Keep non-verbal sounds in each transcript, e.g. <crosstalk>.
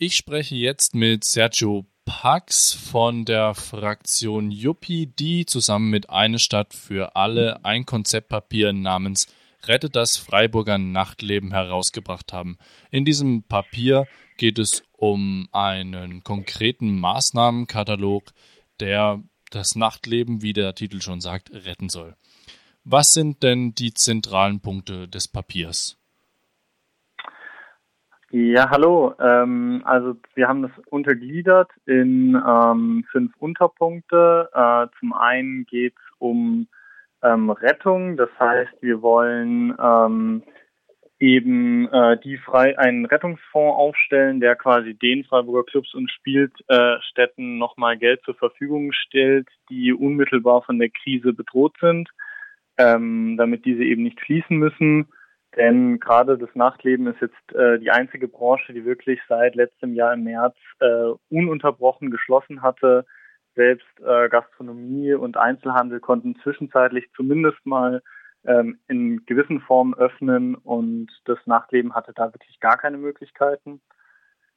Ich spreche jetzt mit Sergio Pax von der Fraktion Juppie, die zusammen mit Eine Stadt für alle ein Konzeptpapier namens Rettet das Freiburger Nachtleben herausgebracht haben. In diesem Papier geht es um einen konkreten Maßnahmenkatalog, der das Nachtleben, wie der Titel schon sagt, retten soll. Was sind denn die zentralen Punkte des Papiers? Ja, hallo. Ähm, also wir haben das untergliedert in ähm, fünf Unterpunkte. Äh, zum einen geht es um ähm, Rettung, das heißt, wir wollen ähm, eben äh, die frei einen Rettungsfonds aufstellen, der quasi den Freiburger Clubs und Spielstätten nochmal Geld zur Verfügung stellt, die unmittelbar von der Krise bedroht sind, ähm, damit diese eben nicht schließen müssen. Denn gerade das Nachtleben ist jetzt äh, die einzige Branche, die wirklich seit letztem Jahr im März äh, ununterbrochen geschlossen hatte. Selbst äh, Gastronomie und Einzelhandel konnten zwischenzeitlich zumindest mal ähm, in gewissen Formen öffnen und das Nachtleben hatte da wirklich gar keine Möglichkeiten.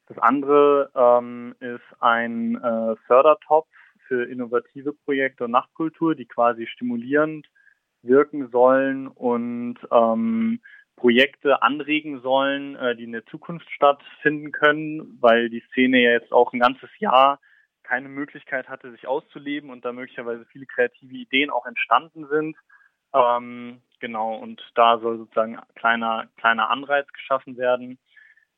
Das andere ähm, ist ein äh, Fördertopf für innovative Projekte und Nachtkultur, die quasi stimulierend wirken sollen und ähm, Projekte anregen sollen, äh, die in der Zukunft stattfinden können, weil die Szene ja jetzt auch ein ganzes Jahr keine Möglichkeit hatte, sich auszuleben und da möglicherweise viele kreative Ideen auch entstanden sind. Ähm, genau, und da soll sozusagen kleiner, kleiner Anreiz geschaffen werden.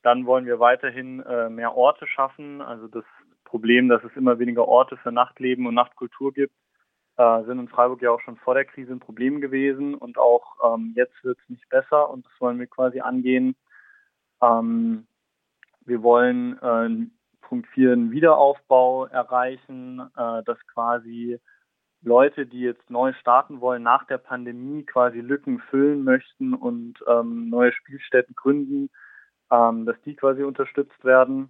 Dann wollen wir weiterhin äh, mehr Orte schaffen. Also das Problem, dass es immer weniger Orte für Nachtleben und Nachtkultur gibt, äh, sind in Freiburg ja auch schon vor der Krise ein Problem gewesen und auch ähm, jetzt wird es nicht besser und das wollen wir quasi angehen. Ähm, wir wollen äh, Punkt 4 einen Wiederaufbau erreichen, äh, dass quasi Leute, die jetzt neu starten wollen nach der Pandemie, quasi Lücken füllen möchten und ähm, neue Spielstätten gründen, ähm, dass die quasi unterstützt werden.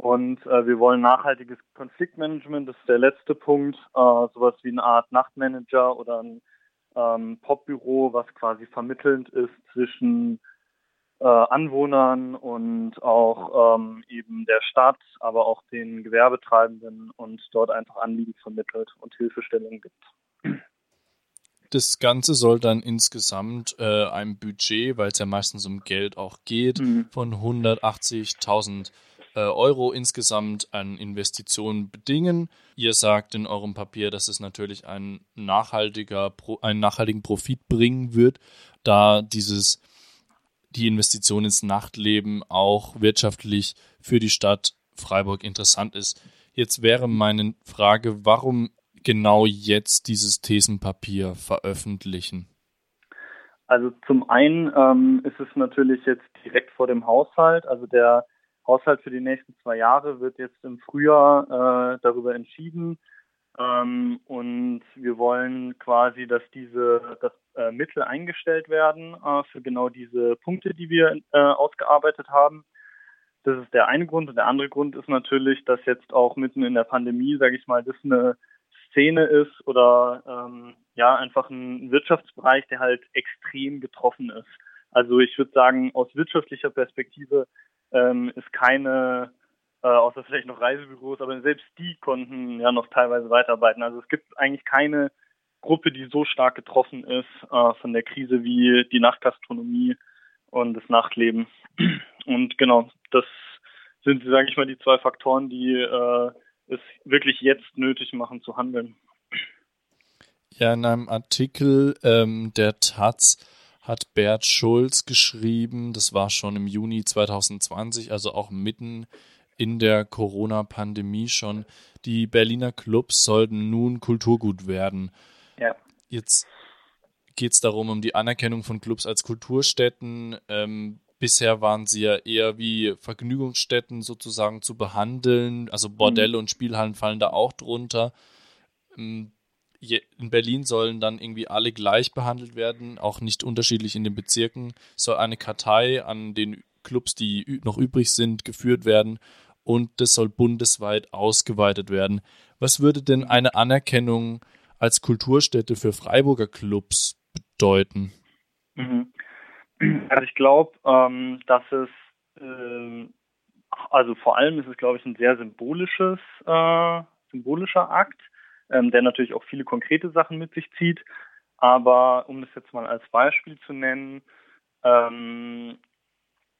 Und äh, wir wollen nachhaltiges Konfliktmanagement, das ist der letzte Punkt, äh, sowas wie eine Art Nachtmanager oder ein ähm, Popbüro, was quasi vermittelnd ist zwischen äh, Anwohnern und auch ähm, eben der Stadt, aber auch den Gewerbetreibenden und dort einfach Anliegen vermittelt und Hilfestellungen gibt. Das Ganze soll dann insgesamt äh, ein Budget, weil es ja meistens um Geld auch geht, mhm. von 180.000 äh, Euro insgesamt an Investitionen bedingen. Ihr sagt in eurem Papier, dass es natürlich ein nachhaltiger, einen nachhaltigen Profit bringen wird, da dieses die Investition ins Nachtleben auch wirtschaftlich für die Stadt Freiburg interessant ist. Jetzt wäre meine Frage, warum genau jetzt dieses Thesenpapier veröffentlichen? Also zum einen ähm, ist es natürlich jetzt direkt vor dem Haushalt. Also der Haushalt für die nächsten zwei Jahre wird jetzt im Frühjahr äh, darüber entschieden. Ähm, und wir wollen quasi, dass diese dass, äh, Mittel eingestellt werden äh, für genau diese Punkte, die wir äh, ausgearbeitet haben. Das ist der eine Grund. Und der andere Grund ist natürlich, dass jetzt auch mitten in der Pandemie, sage ich mal, das eine Szene ist oder ähm, ja einfach ein Wirtschaftsbereich, der halt extrem getroffen ist. Also ich würde sagen, aus wirtschaftlicher Perspektive ähm, ist keine, äh, außer vielleicht noch Reisebüros, aber selbst die konnten ja noch teilweise weiterarbeiten. Also es gibt eigentlich keine Gruppe, die so stark getroffen ist äh, von der Krise wie die Nachtgastronomie und das Nachtleben. Und genau, das sind, sage ich mal, die zwei Faktoren, die äh, es wirklich jetzt nötig machen zu handeln. Ja, in einem Artikel ähm, der Taz hat Bert Schulz geschrieben. Das war schon im Juni 2020, also auch mitten in der Corona-Pandemie schon. Die Berliner Clubs sollten nun Kulturgut werden. Ja. Jetzt geht es darum, um die Anerkennung von Clubs als Kulturstätten. Ähm, bisher waren sie ja eher wie Vergnügungsstätten sozusagen zu behandeln. Also Bordelle mhm. und Spielhallen fallen da auch drunter. Ähm, in Berlin sollen dann irgendwie alle gleich behandelt werden, auch nicht unterschiedlich in den Bezirken. Soll eine Kartei an den Clubs, die noch übrig sind, geführt werden und das soll bundesweit ausgeweitet werden. Was würde denn eine Anerkennung als Kulturstätte für Freiburger Clubs bedeuten? Mhm. Also ich glaube, ähm, dass es äh, also vor allem ist es, glaube ich, ein sehr symbolisches, äh, symbolischer Akt, ähm, der natürlich auch viele konkrete Sachen mit sich zieht. Aber um das jetzt mal als Beispiel zu nennen, ähm,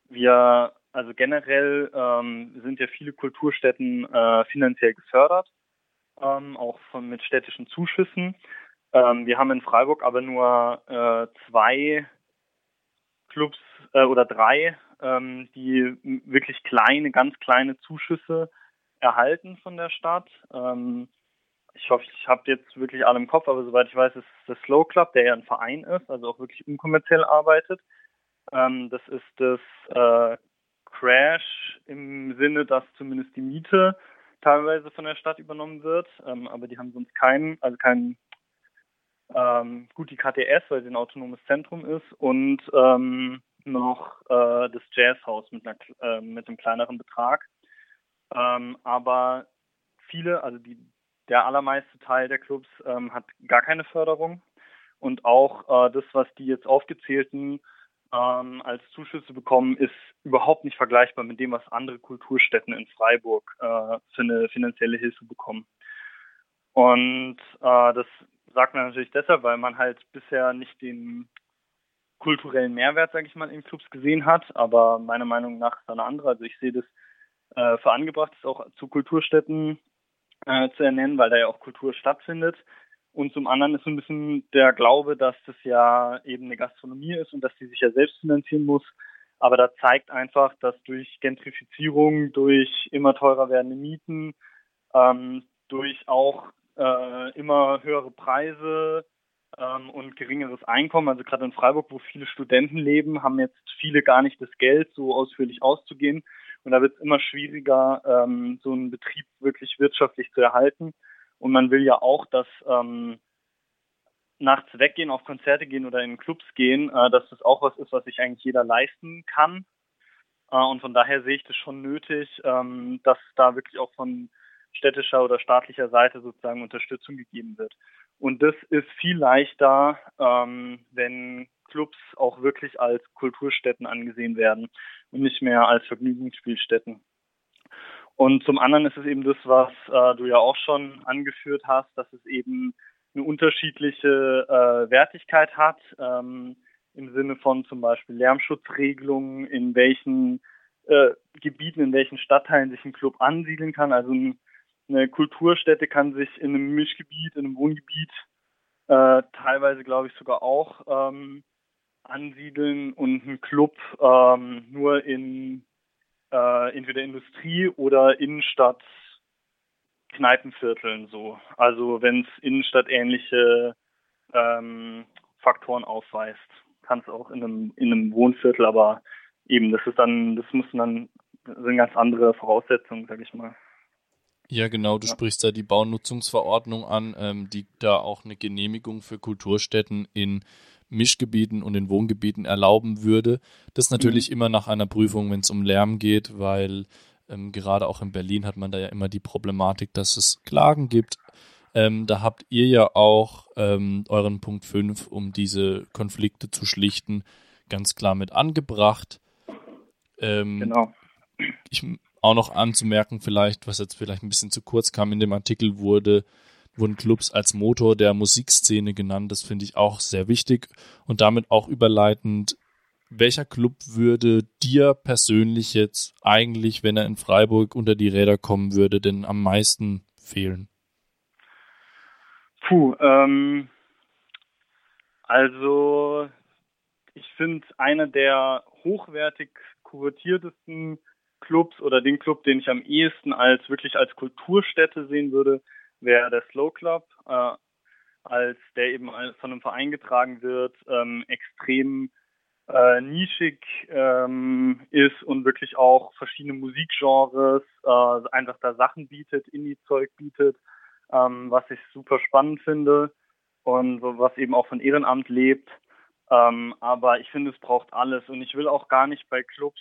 wir, also generell ähm, sind ja viele Kulturstätten äh, finanziell gefördert, ähm, auch von, mit städtischen Zuschüssen. Ähm, wir haben in Freiburg aber nur äh, zwei Clubs äh, oder drei, ähm, die wirklich kleine, ganz kleine Zuschüsse erhalten von der Stadt. Ähm, ich hoffe, ich habe jetzt wirklich alle im Kopf, aber soweit ich weiß, ist das Slow Club, der ja ein Verein ist, also auch wirklich unkommerziell arbeitet. Ähm, das ist das äh, Crash im Sinne, dass zumindest die Miete teilweise von der Stadt übernommen wird, ähm, aber die haben sonst keinen, also keinen ähm, gut die KTS, weil sie ein autonomes Zentrum ist und ähm, noch äh, das Jazzhaus mit, äh, mit einem kleineren Betrag. Ähm, aber viele, also die, der allermeiste Teil der Clubs ähm, hat gar keine Förderung und auch äh, das, was die jetzt aufgezählten ähm, als Zuschüsse bekommen, ist überhaupt nicht vergleichbar mit dem, was andere Kulturstätten in Freiburg äh, für eine finanzielle Hilfe bekommen. Und äh, das sagt man natürlich deshalb, weil man halt bisher nicht den kulturellen Mehrwert, sage ich mal, in Clubs gesehen hat. Aber meiner Meinung nach ist da eine andere. Also ich sehe das äh, für angebracht, es auch zu Kulturstätten äh, zu ernennen, weil da ja auch Kultur stattfindet. Und zum anderen ist so ein bisschen der Glaube, dass das ja eben eine Gastronomie ist und dass die sich ja selbst finanzieren muss. Aber da zeigt einfach, dass durch Gentrifizierung, durch immer teurer werdende Mieten, ähm, durch auch äh, immer höhere Preise ähm, und geringeres Einkommen. Also gerade in Freiburg, wo viele Studenten leben, haben jetzt viele gar nicht das Geld, so ausführlich auszugehen. Und da wird es immer schwieriger, ähm, so einen Betrieb wirklich wirtschaftlich zu erhalten. Und man will ja auch, dass ähm, nachts weggehen, auf Konzerte gehen oder in Clubs gehen, äh, dass das auch was ist, was sich eigentlich jeder leisten kann. Äh, und von daher sehe ich das schon nötig, ähm, dass da wirklich auch von städtischer oder staatlicher Seite sozusagen Unterstützung gegeben wird. Und das ist viel leichter, ähm, wenn Clubs auch wirklich als Kulturstätten angesehen werden und nicht mehr als Vergnügungsspielstätten. Und zum anderen ist es eben das, was äh, du ja auch schon angeführt hast, dass es eben eine unterschiedliche äh, Wertigkeit hat, ähm, im Sinne von zum Beispiel Lärmschutzregelungen, in welchen äh, Gebieten, in welchen Stadtteilen sich ein Club ansiedeln kann. Also ein, eine Kulturstätte kann sich in einem Mischgebiet, in einem Wohngebiet äh, teilweise, glaube ich, sogar auch ähm, ansiedeln und ein Club ähm, nur in äh, entweder Industrie oder Innenstadt Kneipenvierteln so. Also wenn es Innenstadtähnliche ähm, Faktoren aufweist, kann es auch in einem, in einem Wohnviertel, aber eben, das ist dann, das müssen dann sind ganz andere Voraussetzungen, sag ich mal. Ja, genau, du ja. sprichst da die Baunutzungsverordnung an, ähm, die da auch eine Genehmigung für Kulturstätten in Mischgebieten und in Wohngebieten erlauben würde. Das natürlich mhm. immer nach einer Prüfung, wenn es um Lärm geht, weil ähm, gerade auch in Berlin hat man da ja immer die Problematik, dass es Klagen gibt. Ähm, da habt ihr ja auch ähm, euren Punkt 5, um diese Konflikte zu schlichten, ganz klar mit angebracht. Ähm, genau. Ich auch noch anzumerken, vielleicht, was jetzt vielleicht ein bisschen zu kurz kam in dem Artikel, wurde wurden Clubs als Motor der Musikszene genannt. Das finde ich auch sehr wichtig und damit auch überleitend. Welcher Club würde dir persönlich jetzt eigentlich, wenn er in Freiburg unter die Räder kommen würde, denn am meisten fehlen? Puh, ähm, also ich finde einer der hochwertig kuratiertesten Clubs oder den Club, den ich am ehesten als wirklich als Kulturstätte sehen würde, wäre der Slow Club, äh, als der eben von einem Verein getragen wird, ähm, extrem äh, nischig ähm, ist und wirklich auch verschiedene Musikgenres äh, einfach da Sachen bietet, Indie-Zeug bietet, ähm, was ich super spannend finde und was eben auch von Ehrenamt lebt. Ähm, aber ich finde, es braucht alles und ich will auch gar nicht bei Clubs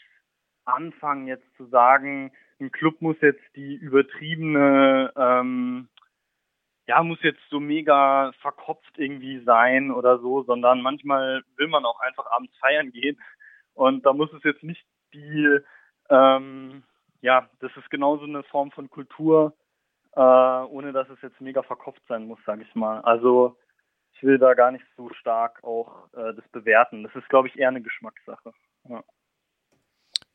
anfangen, jetzt zu sagen, ein Club muss jetzt die übertriebene ähm, ja, muss jetzt so mega verkopft irgendwie sein oder so, sondern manchmal will man auch einfach abends feiern <laughs> gehen. Und da muss es jetzt nicht die, ähm, ja, das ist genauso eine Form von Kultur, äh, ohne dass es jetzt mega verkopft sein muss, sage ich mal. Also ich will da gar nicht so stark auch äh, das bewerten. Das ist, glaube ich, eher eine Geschmackssache. Ja.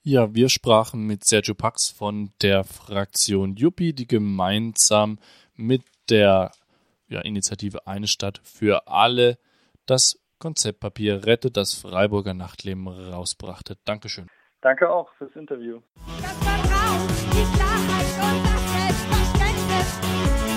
Ja, wir sprachen mit Sergio Pax von der Fraktion Juppie, die gemeinsam mit der ja, Initiative Eine Stadt für alle das Konzeptpapier Rettet das Freiburger Nachtleben rausbrachte. Dankeschön. Danke auch fürs Interview. Das Vertrauen, die Klarheit und das Selbstverständnis.